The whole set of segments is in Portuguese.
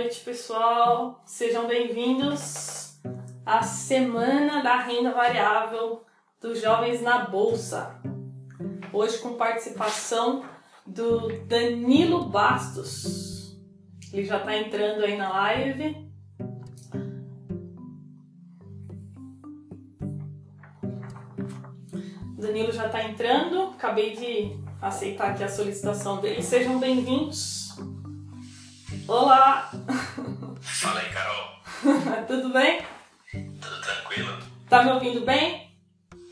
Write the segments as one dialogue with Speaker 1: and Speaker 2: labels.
Speaker 1: noite, pessoal. Sejam bem-vindos à Semana da Renda Variável dos Jovens na Bolsa. Hoje com participação do Danilo Bastos. Ele já está entrando aí na live. Danilo já está entrando. Acabei de aceitar aqui a solicitação dele. Sejam bem-vindos. Olá!
Speaker 2: Fala aí, Carol.
Speaker 1: Tudo bem?
Speaker 2: Tudo tranquilo?
Speaker 1: Tá me ouvindo bem?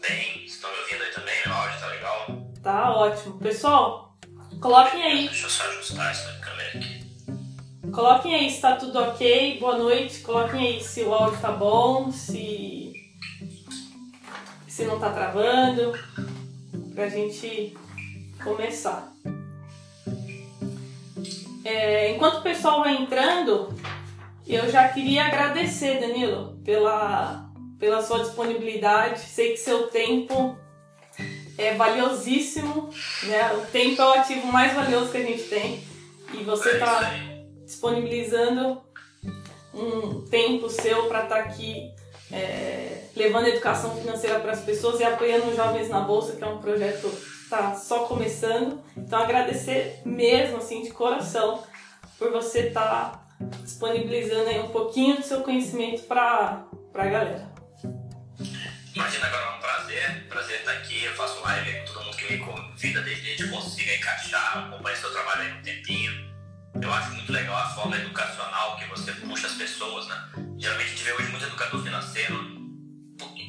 Speaker 2: Bem, estão me ouvindo aí também? Meu áudio tá legal?
Speaker 1: Tá ótimo. Pessoal, coloquem aí.
Speaker 2: Deixa eu só ajustar essa câmera aqui.
Speaker 1: Coloquem aí se tá tudo ok. Boa noite. Coloquem aí se o áudio tá bom, se. se não tá travando. Pra gente começar. É, enquanto o pessoal vai entrando, eu já queria agradecer, Danilo, pela, pela sua disponibilidade. Sei que seu tempo é valiosíssimo, né? O tempo é o ativo mais valioso que a gente tem. E você
Speaker 2: É
Speaker 1: está
Speaker 2: aí.
Speaker 1: disponibilizando um tempo seu para estar aqui é, levando educação financeira para as pessoas e apoiando os jovens na bolsa, que é um projeto está só começando. Então agradecer mesmo assim de coração por você estar disponibilizando aí um pouquinho do seu conhecimento para a galera.
Speaker 2: Imagina agora, é um prazer. Prazer estar aqui. Eu faço live com todo mundo que me convida desde que a gente consiga encaixar. Acompanhe seu trabalho aí um tempinho. Eu acho muito legal a forma educacional que você puxa as pessoas, né? Geralmente a gente vê hoje muito educador financeiro.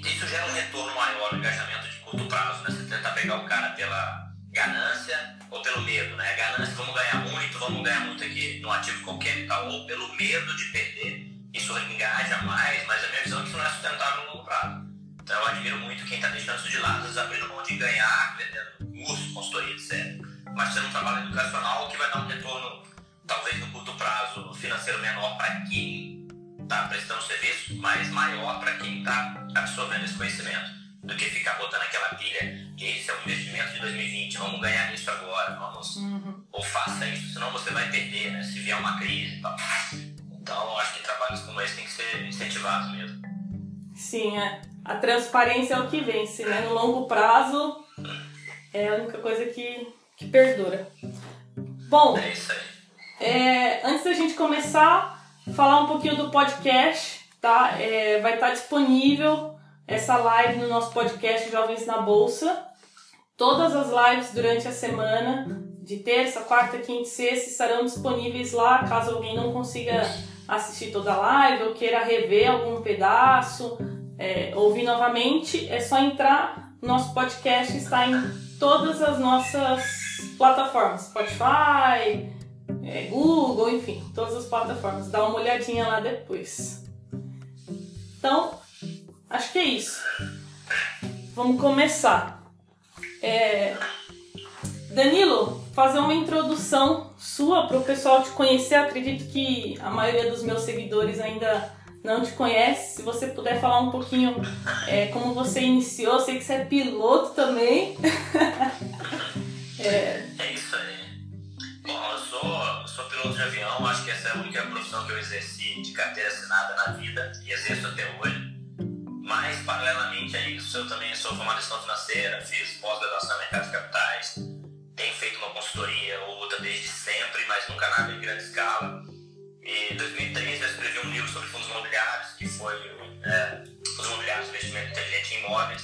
Speaker 2: Isso gera um retorno maior, um engajamento curto prazo, né? Você tenta pegar o cara pela ganância ou pelo medo, né? Ganância, vamos ganhar muito, vamos ganhar muito aqui num ativo qualquer e tal, ou pelo medo de perder. Isso engaja mais, mas a minha visão é que isso não é sustentável no longo prazo. Então eu admiro muito quem está deixando isso de lado, às abrindo mão de ganhar, vendendo curso, consultoria, etc. Mas sendo um trabalho educacional que vai dar um retorno, talvez no curto prazo, financeiro menor para quem está prestando serviço, mas maior para quem está absorvendo esse conhecimento. Do que ficar botando aquela pilha que esse é o investimento de 2020, vamos ganhar nisso agora, vamos. Ou faça isso, senão você vai perder, né? Se vier uma crise e tal. Então acho que trabalhos como esse têm que ser incentivados mesmo.
Speaker 1: Sim, é. A transparência é o que vence, né? No longo prazo é a única coisa que, que perdura. Bom,
Speaker 2: É isso aí.
Speaker 1: É, antes da gente começar, falar um pouquinho do podcast, tá? É, vai estar disponível essa live no nosso podcast Jovens na Bolsa. Todas as lives durante a semana, de terça, quarta, quinta e sexta, estarão disponíveis lá, caso alguém não consiga assistir toda a live ou queira rever algum pedaço, é, ouvir novamente, é só entrar. Nosso podcast está em todas as nossas plataformas, Spotify, é, Google, enfim, todas as plataformas. Dá uma olhadinha lá depois. Então, acho que é isso. Vamos começar. É, Danilo, fazer uma introdução sua para o pessoal te conhecer. Acredito que a maioria dos meus seguidores ainda não te conhece. Se você puder falar um pouquinho é, como você iniciou, sei que você é piloto também. é,
Speaker 2: É isso aí. Bom, eu sou, sou piloto de avião, acho que essa é a única profissão que eu exerci de carteira assinada na vida e exerço até hoje. Mas, paralelamente a isso, eu também sou formado em gestão financeira, fiz pós-graduação em mercado de capitais, tenho feito uma consultoria ou outra desde sempre, mas nunca nada em grande escala. E em 2013 eu escrevi um livro sobre fundos imobiliários, que foi é, Fundos Imobiliários, Investimento Inteligente em Imóveis.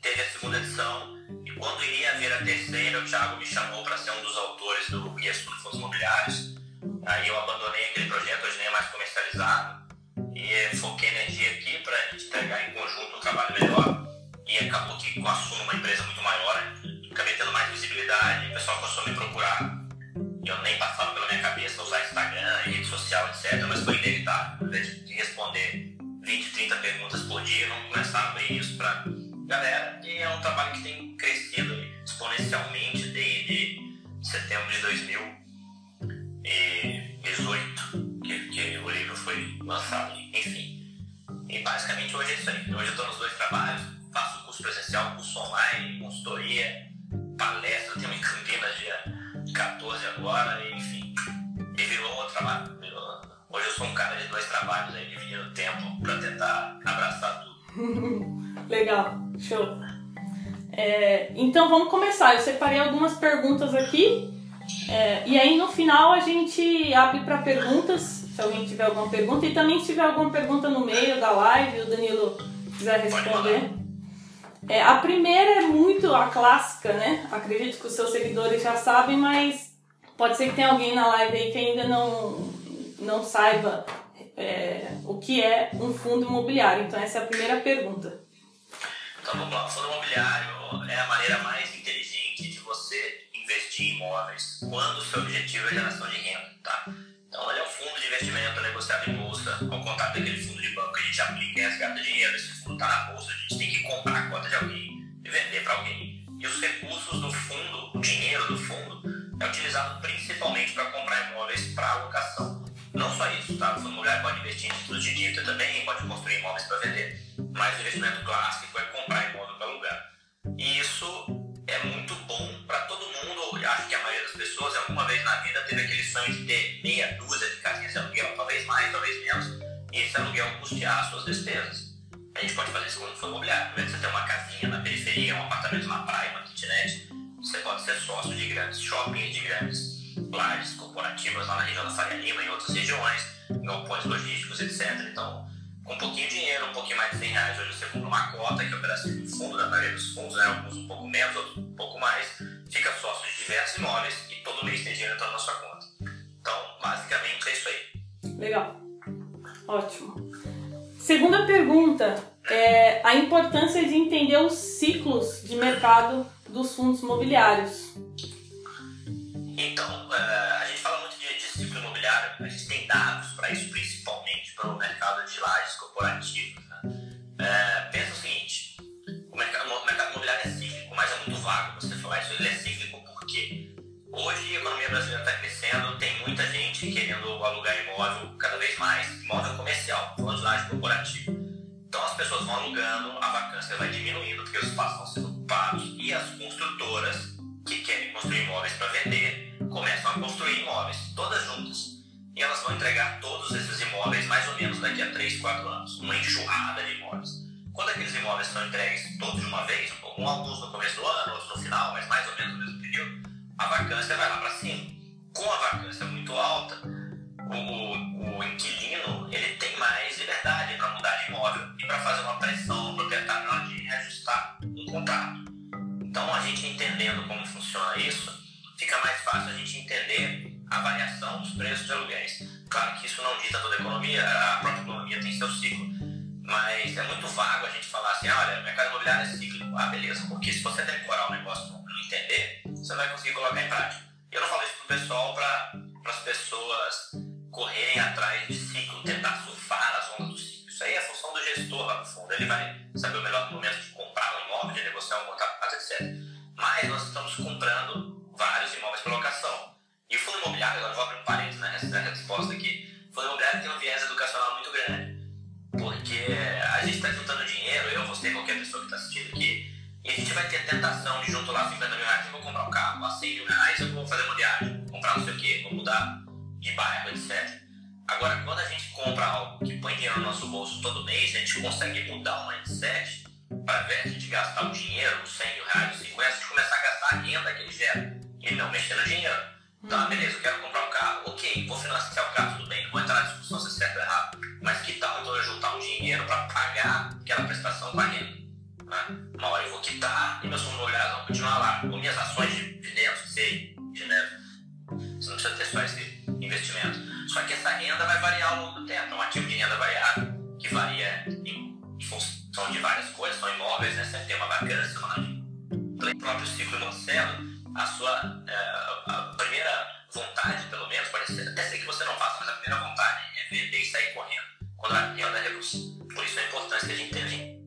Speaker 2: Teve a segunda edição, e quando iria haver a terceira, o Thiago me chamou para ser um dos autores do Guia sobre Fundos Imobiliários. Aí eu abandonei Acabou que com a Suno, uma empresa muito maior, acabei tendo mais visibilidade, o pessoal começou a me procurar. Eu nem passava pela minha cabeça usar Instagram, rede social, etc. Mas foi inevitável. Invés de responder 20, 30 perguntas
Speaker 1: então vamos começar. Eu separei algumas perguntas aqui. É, e aí no final a gente abre para perguntas, se alguém tiver alguma pergunta. E também se tiver alguma pergunta no meio da live, o Danilo quiser responder. É, a primeira é muito a clássica, né? Acredito que os seus seguidores já sabem, mas pode ser que tenha alguém na live aí que ainda não, não saiba é, o que é um fundo imobiliário. Então essa é a primeira pergunta.
Speaker 2: Então vamos lá, fundo imobiliário é a maneira mais inteligente de você investir em imóveis quando o seu objetivo é geração de renda, tá? Então ele é um fundo de investimento negociado em bolsa, ao contrário daquele fundo de banco que a gente aplica e resgata dinheiro. Esse fundo está na bolsa, a gente tem que comprar a cota de alguém e vender para alguém. E os recursos do fundo, o dinheiro do fundo, é utilizado principalmente para comprar imóveis para alocação. Não só isso, tá? O fundo imobiliário pode investir em títulos de dívida também, pode construir imóveis para vender. Mas o investimento clássico é comprar. E isso é muito bom para todo mundo. Eu acho que a maioria das pessoas, alguma vez na vida, teve aquele sonho de ter meia dúzia de casinhas de aluguel, talvez mais, talvez menos, e esse aluguel custear as suas despesas. A gente pode fazer isso quando for imobiliário. Primeiro você tem uma casinha na periferia, um apartamento na praia, uma kitnet, você pode ser sócio de grandes shoppings, de grandes lajes corporativas lá na região da Faria Lima, em outras regiões, galpões logísticos, etc. Então, um pouquinho de dinheiro, um pouquinho mais de 100 reais, hoje você compra uma cota, que é o pedacinho do fundo da maioria dos fundos, né? alguns um pouco menos, outros um pouco mais, fica sócio de diversos imóveis e todo mês tem dinheiro entrando na sua conta. Então, basicamente é isso aí.
Speaker 1: Legal. Ótimo. Segunda pergunta é a importância de entender os ciclos de mercado dos fundos imobiliários.
Speaker 2: Então, corporativos. Né? Uh, pensa o seguinte: o mercado, o mercado imobiliário é cíclico, mas é muito vago você falar isso. Ele é cíclico porque hoje a economia brasileira está crescendo, tem muita gente querendo alugar imóvel cada vez mais, imóvel comercial, falando de laje. Então as pessoas vão alugando, a vacância vai diminuindo porque os espaços vão sendo ocupados e as construtoras que querem construir imóveis para vender começam a construir imóveis, todas juntas. Menos daqui a 3, 4 anos, uma enxurrada de imóveis. Quando aqueles imóveis são entregues todos de uma vez, um alguns no começo do ano, outros no final, mas mais ou menos no mesmo período, a vacância vai lá para cima. Com a vacância muito alta, o, o inquilino ele tem mais liberdade para mudar de imóvel e para fazer uma pressão no proprietário na hora de reajustar um contrato. Então, a gente entendendo como funciona isso, fica mais fácil a gente entender a variação dos preços de aluguéis. Claro que isso não dita toda a economia, a própria economia tem seu ciclo, mas é muito vago a gente falar assim, olha, o mercado imobiliário é cíclico. Ah, beleza, porque se você decorar o negócio e não entender, você vai conseguir colocar em prática. Eu não falo isso pro pessoal para as pessoas correrem atrás de ciclo, tentar surfar as ondas do ciclo. Isso aí é função do gestor lá no fundo. Ele vai saber o melhor momento de comprar um imóvel, de negociar um contrato, etc. Mas nós estamos comprando abrir um parênteses nessa resposta aqui, o fundo imobiliário tem um viés educacional muito grande. Porque a gente está juntando dinheiro, eu, você, qualquer pessoa que está assistindo aqui, e a gente vai ter a tentação de junto lá 50 mil reais, eu vou comprar um carro, a 100 mil reais eu vou fazer uma viagem, vou comprar não sei o que, vou mudar de bairro, etc. Agora, quando a gente compra algo que põe dinheiro no nosso bolso todo mês, a gente consegue mudar o mindset para, invés de gastar o dinheiro, os 100 mil reais, os 50, a gente começar a gastar a renda que ele gera e não mexer no dinheiro. Ah, beleza, eu quero comprar um carro, ok, vou financiar o carro, tudo bem, não vou entrar na discussão se é certo ou errado. Mas que tal então eu juntar um dinheiro para pagar aquela prestação com a renda? Né? Uma hora eu vou quitar e meus fundos imobiliários vão continuar lá. Com minhas ações de que sei, dinheiro. Você não precisa ter só esse investimento. Só que essa renda vai variar ao longo do tempo. É um ativo de renda variável, que varia em função de várias coisas, são imóveis, né? Sempre tem uma vacância, uma o próprio ciclo imobiliário, a sua vontade, pelo menos, pode ser, até sei que você não faça, mas a primeira vontade é vender e sair correndo quando a renda reduz. Por isso a importância que a gente entende.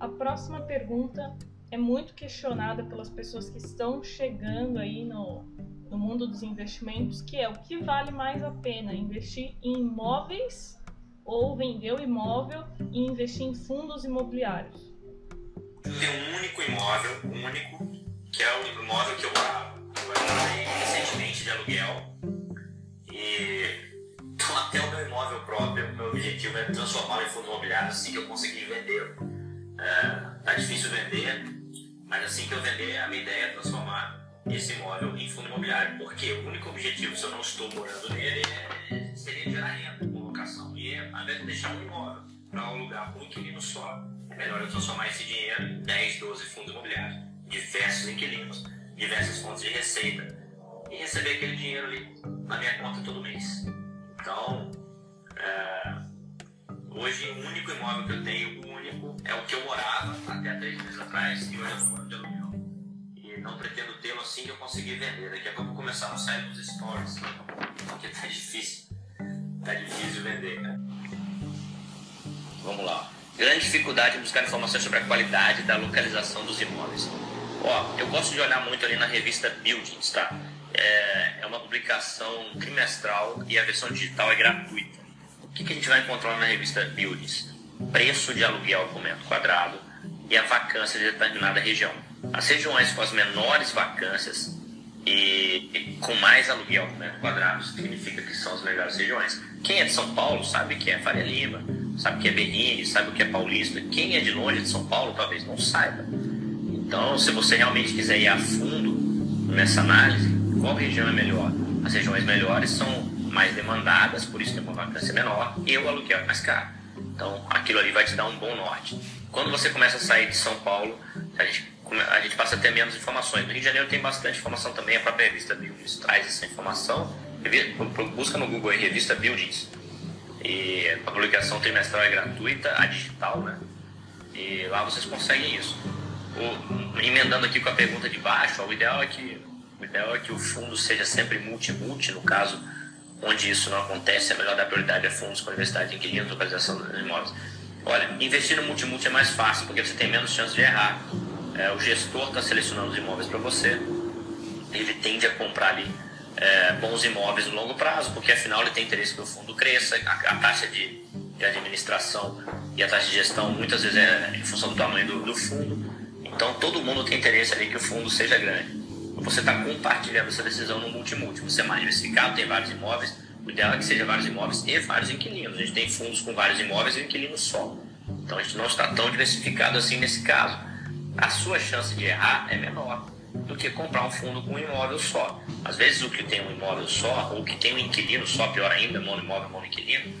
Speaker 1: A próxima pergunta é muito questionada pelas pessoas que estão chegando aí no, no mundo dos investimentos, que é o que vale mais a pena, investir em imóveis ou vender o imóvel e investir em fundos imobiliários?
Speaker 2: Tem um único imóvel, único, que é o imóvel que eu eu recentemente de aluguel e então até o meu imóvel próprio, meu objetivo é transformá-lo em fundo imobiliário assim que eu conseguir vender. É, tá difícil vender, mas assim que eu vender, a minha ideia é transformar esse imóvel em fundo imobiliário. Porque o único objetivo, se eu não estou morando nele, é, seria gerar renda com locação. E ao invés de deixar um imóvel para alugar para um inquilino só, é melhor eu transformar esse dinheiro diversos inquilinos, diversas fontes de receita e receber aquele dinheiro ali na minha conta todo mês. Então, é, hoje o único imóvel que eu tenho, o único, é o que eu morava até três meses atrás e hoje eu estou morando de aluguel. E não pretendo tê-lo assim que eu conseguir vender. Daqui a pouco eu vou começar a sair nos stories, porque tá difícil. Tá difícil vender, né? Vamos lá. Grande dificuldade em buscar informações sobre a qualidade da localização dos imóveis. Ó, eu gosto de olhar muito ali na revista Buildings, tá? É, é uma publicação trimestral e a versão digital é gratuita. O que, que a gente vai encontrar na revista Buildings? Preço de aluguel por metro quadrado e a vacância de determinada região. As regiões com as menores vacâncias e, e com mais aluguel por metro quadrado significa que são as melhores regiões. Quem é de São Paulo sabe que é Faria Lima, sabe que é Bernini, sabe o que é Paulista. Quem é de longe de São Paulo talvez não saiba. Então, se você realmente quiser ir a fundo nessa análise, qual região é melhor? As regiões melhores são mais demandadas, por isso tem uma vacância menor, e o aluguel é mais caro. Então, aquilo ali vai te dar um bom norte. Quando você começa a sair de São Paulo, a gente, a gente passa a ter menos informações. No Rio de Janeiro tem bastante informação também, a própria revista Buildings traz essa informação. Busca no Google aí, revista Buildings. E a publicação trimestral é gratuita, a digital, né? E lá vocês conseguem isso. O, emendando aqui com a pergunta de baixo, ó, o ideal é que o ideal é que o fundo seja sempre multi-multi, no caso onde isso não acontece, é melhor dar prioridade a fundos com universidade de inquilinos, localização dos imóveis. Olha, investir no multi-multi é mais fácil, porque você tem menos chance de errar. É, o gestor está selecionando os imóveis para você, ele tende a comprar ali é, bons imóveis no longo prazo, porque afinal ele tem interesse que o fundo cresça, a, a taxa de, de, administração e a taxa de gestão muitas vezes é em função do tamanho do, do fundo. Então todo mundo tem interesse ali que o fundo seja grande. Você está compartilhando essa decisão no multi-multi. Você é mais diversificado, tem vários imóveis. O ideal é que seja vários imóveis e vários inquilinos. A gente tem fundos com vários imóveis e um inquilino só. Então a gente não está tão diversificado assim nesse caso. A sua chance de errar é menor do que comprar um fundo com um imóvel só. Às vezes o que tem um imóvel só, ou que tem um inquilino só, pior ainda, monoimóvel, monoinquilino,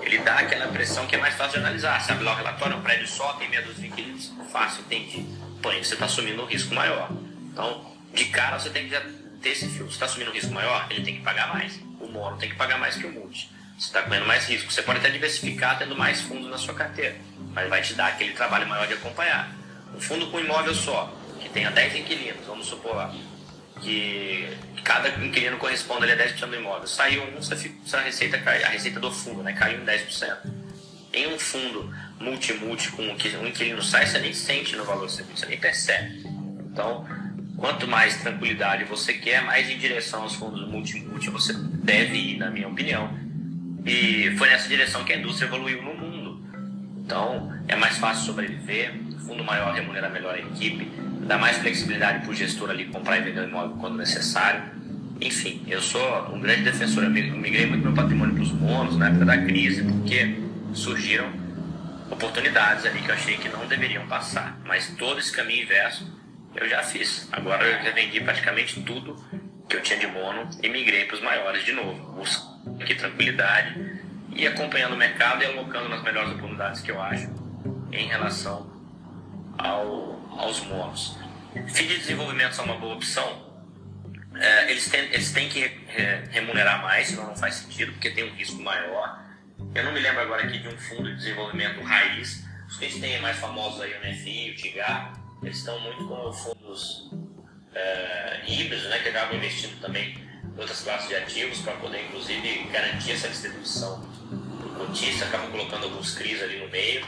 Speaker 2: ele dá aquela impressão que é mais fácil de analisar. Sabe lá o relatório, um prédio só, tem meia dúzia de inquilinos, fácil, entendi. Porém, você está assumindo um risco maior. Então, de cara você tem que ter esse filtro. Você está assumindo um risco maior, ele tem que pagar mais. O mono tem que pagar mais que o multi. Você está correndo mais risco. Você pode até diversificar tendo mais fundos na sua carteira, mas vai te dar aquele trabalho maior de acompanhar. Um fundo com imóvel só, que tenha 10 inquilinos, vamos supor que cada inquilino corresponde a 10% do imóvel. Saiu um, a receita, a receita do fundo né, caiu em 10%. Em um fundo multi-multi com um inquilino sai, você nem sente no valor, você nem percebe. Então, quanto mais tranquilidade você quer, mais em direção aos fundos multi-multi você deve ir, na minha opinião. E foi nessa direção que a indústria evoluiu no mundo. Então, é mais fácil sobreviver, fundo maior remunera melhor a equipe, dá mais flexibilidade para o gestor ali comprar e vender o imóvel quando necessário. Enfim, eu sou um grande defensor, eu migrei muito meu patrimônio para os bônus na época da crise, porque surgiram oportunidades ali que eu achei que não deveriam passar. Mas todo esse caminho inverso eu já fiz. Agora eu já vendi praticamente tudo que eu tinha de mono e migrei para os maiores de novo. Busco aqui tranquilidade e acompanhando o mercado e alocando nas melhores oportunidades que eu acho em relação ao, aos monos. FII de desenvolvimento são uma boa opção. É, eles, têm, eles têm que é, remunerar mais, senão não faz sentido, porque tem um risco maior. Eu não me lembro agora aqui de um fundo de desenvolvimento raiz. Os que a gente tem mais famosos aí, o NFI, o TIGAR, eles estão muito com fundos é, híbridos, né, que acabam investindo também em outras classes de ativos para poder, inclusive, garantir essa distribuição do cotista, acabam colocando alguns CRIs ali no meio.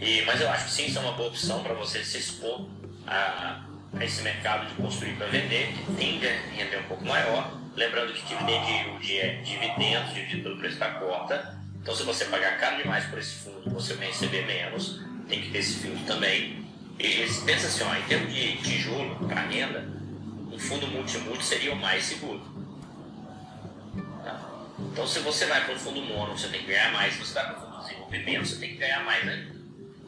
Speaker 2: E, mas eu acho que sim, isso é uma boa opção para você se expor a, a esse mercado de construir para vender, que tende a render um pouco maior. Lembrando que dividend yield é dividendos dividido pelo preço da cota. Então, se você pagar caro demais por esse fundo, você vai receber menos. Tem que ter esse filtro também. E pensa assim, ó, em termos de tijolo para renda, um fundo multimulti seria o mais seguro. Tá? Então, se você vai para um fundo mono, você tem que ganhar mais. Se você vai para um fundo de desenvolvimento, você tem que ganhar mais ainda.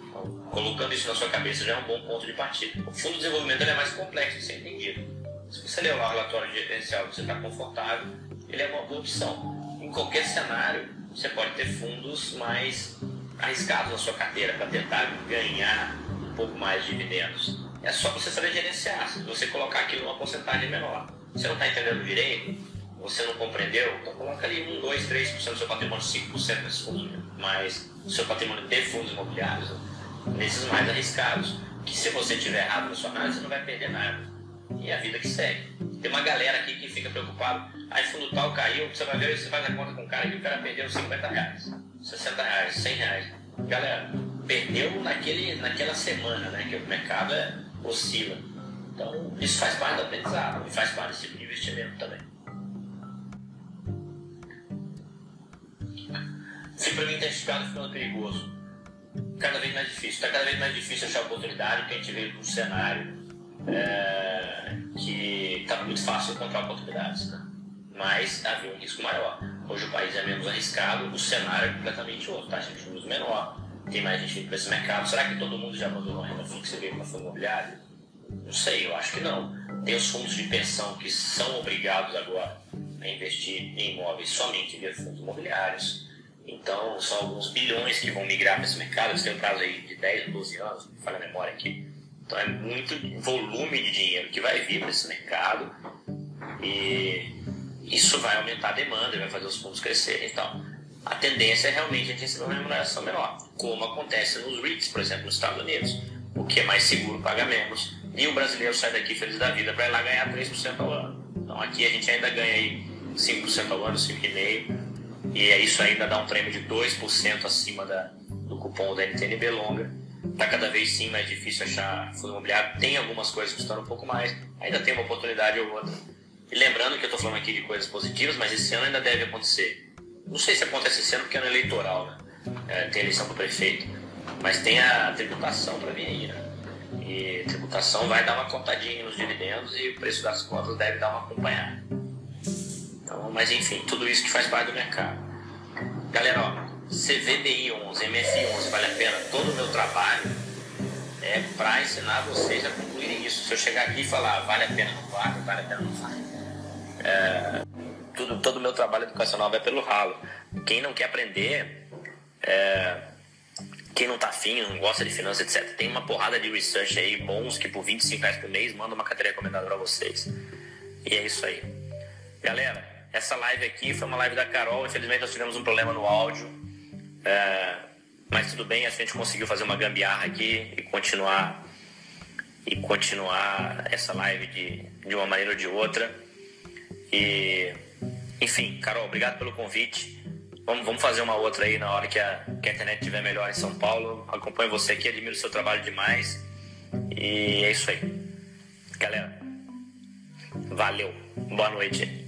Speaker 2: Então, colocando isso na sua cabeça já é um bom ponto de partida. O fundo de desenvolvimento é mais complexo de ser entendido. Se você ler o relatório de diferencial você está confortável, ele é uma boa opção. Em qualquer cenário, você pode ter fundos mais arriscados na sua carteira para tentar ganhar um pouco mais de dividendos. É só você saber gerenciar. Se você colocar aquilo numa porcentagem menor, você não está entendendo direito, você não compreendeu, então coloca ali 1, 2, 3% do seu patrimônio, 5% desses fundos, mas o seu patrimônio de fundos imobiliários, nesses mais arriscados, que se você tiver errado na sua análise, você não vai perder nada. E a vida que segue. Tem uma galera aqui que fica preocupado, aí fundo tal caiu, você vai ver, você faz a conta com o cara e o cara perdeu 50 reais, 60 reais, 100 reais. Galera, perdeu naquele, naquela semana, né, que o mercado é, oscila. Então, isso faz parte do aprendizado e faz parte desse tipo de investimento também. Se para mim esticado ficando perigoso, cada vez mais difícil. Está cada vez mais difícil achar oportunidade, porque a gente veio de um cenário é, que está muito fácil encontrar oportunidades. Né? Mas havia um risco maior. Hoje o país é menos arriscado, o cenário é completamente outro. Taxa de juros menor, tem mais gente vindo para esse mercado. Será que todo mundo já abandonou a renda fixa e veio para fundo imobiliário? Não sei, eu acho que não. Tem os fundos de pensão que são obrigados agora a investir em imóveis somente via fundos imobiliários. Então, são alguns bilhões que vão migrar para esse mercado. Eles têm um prazo aí de 10 a 12 anos, me falha a memória aqui. Então, é muito volume de dinheiro que vai vir para esse mercado e isso vai aumentar a demanda vai fazer os fundos crescerem e tal. A tendência é realmente a gente receber uma remuneração menor, como acontece nos REITs, por exemplo, nos Estados Unidos. O que é mais seguro paga menos. E o brasileiro sai daqui feliz da vida para ir lá ganhar 3% ao ano. Então aqui a gente ainda ganha aí 5% ao ano, 5,5%. E é isso ainda dá um prêmio de 2% acima da, do cupom da NTNB longa. Está cada vez sim mais difícil achar fundo imobiliário. Tem algumas coisas custando um pouco mais, ainda tem uma oportunidade ou outra. E lembrando que eu estou falando aqui de coisas positivas, mas esse ano ainda deve acontecer. Não sei se acontece esse ano porque é ano eleitoral, né? É, tem eleição para prefeito. Mas tem a tributação para vir aí, né? E tributação vai dar uma contadinha nos dividendos e o preço das cotas deve dar uma acompanhada. Então, mas enfim, tudo isso que faz parte do mercado. Galera, ó, CVBI 11, MFI 11, vale a pena. Todo o meu trabalho é para ensinar vocês a concluírem isso. Se eu chegar aqui e falar vale a pena, não vale, vale a pena, não vale. É, tudo, todo o meu trabalho educacional vai pelo ralo. Quem não quer aprender, é, quem não tá afim, não gosta de finanças, etc. Tem uma porrada de research aí bons que por 25 reais por mês manda uma carteira recomendada para vocês. E é isso aí. Galera, essa live aqui foi uma live da Carol. Infelizmente nós tivemos um problema no áudio. É, mas tudo bem, a gente conseguiu fazer uma gambiarra aqui e continuar e continuar essa live de, de uma maneira ou de outra. E enfim, Carol, obrigado pelo convite. Vamos, vamos fazer uma outra aí na hora que a, que a internet estiver melhor em São Paulo. Acompanho você aqui, admiro o seu trabalho demais. E é isso aí. Galera, valeu. Boa noite.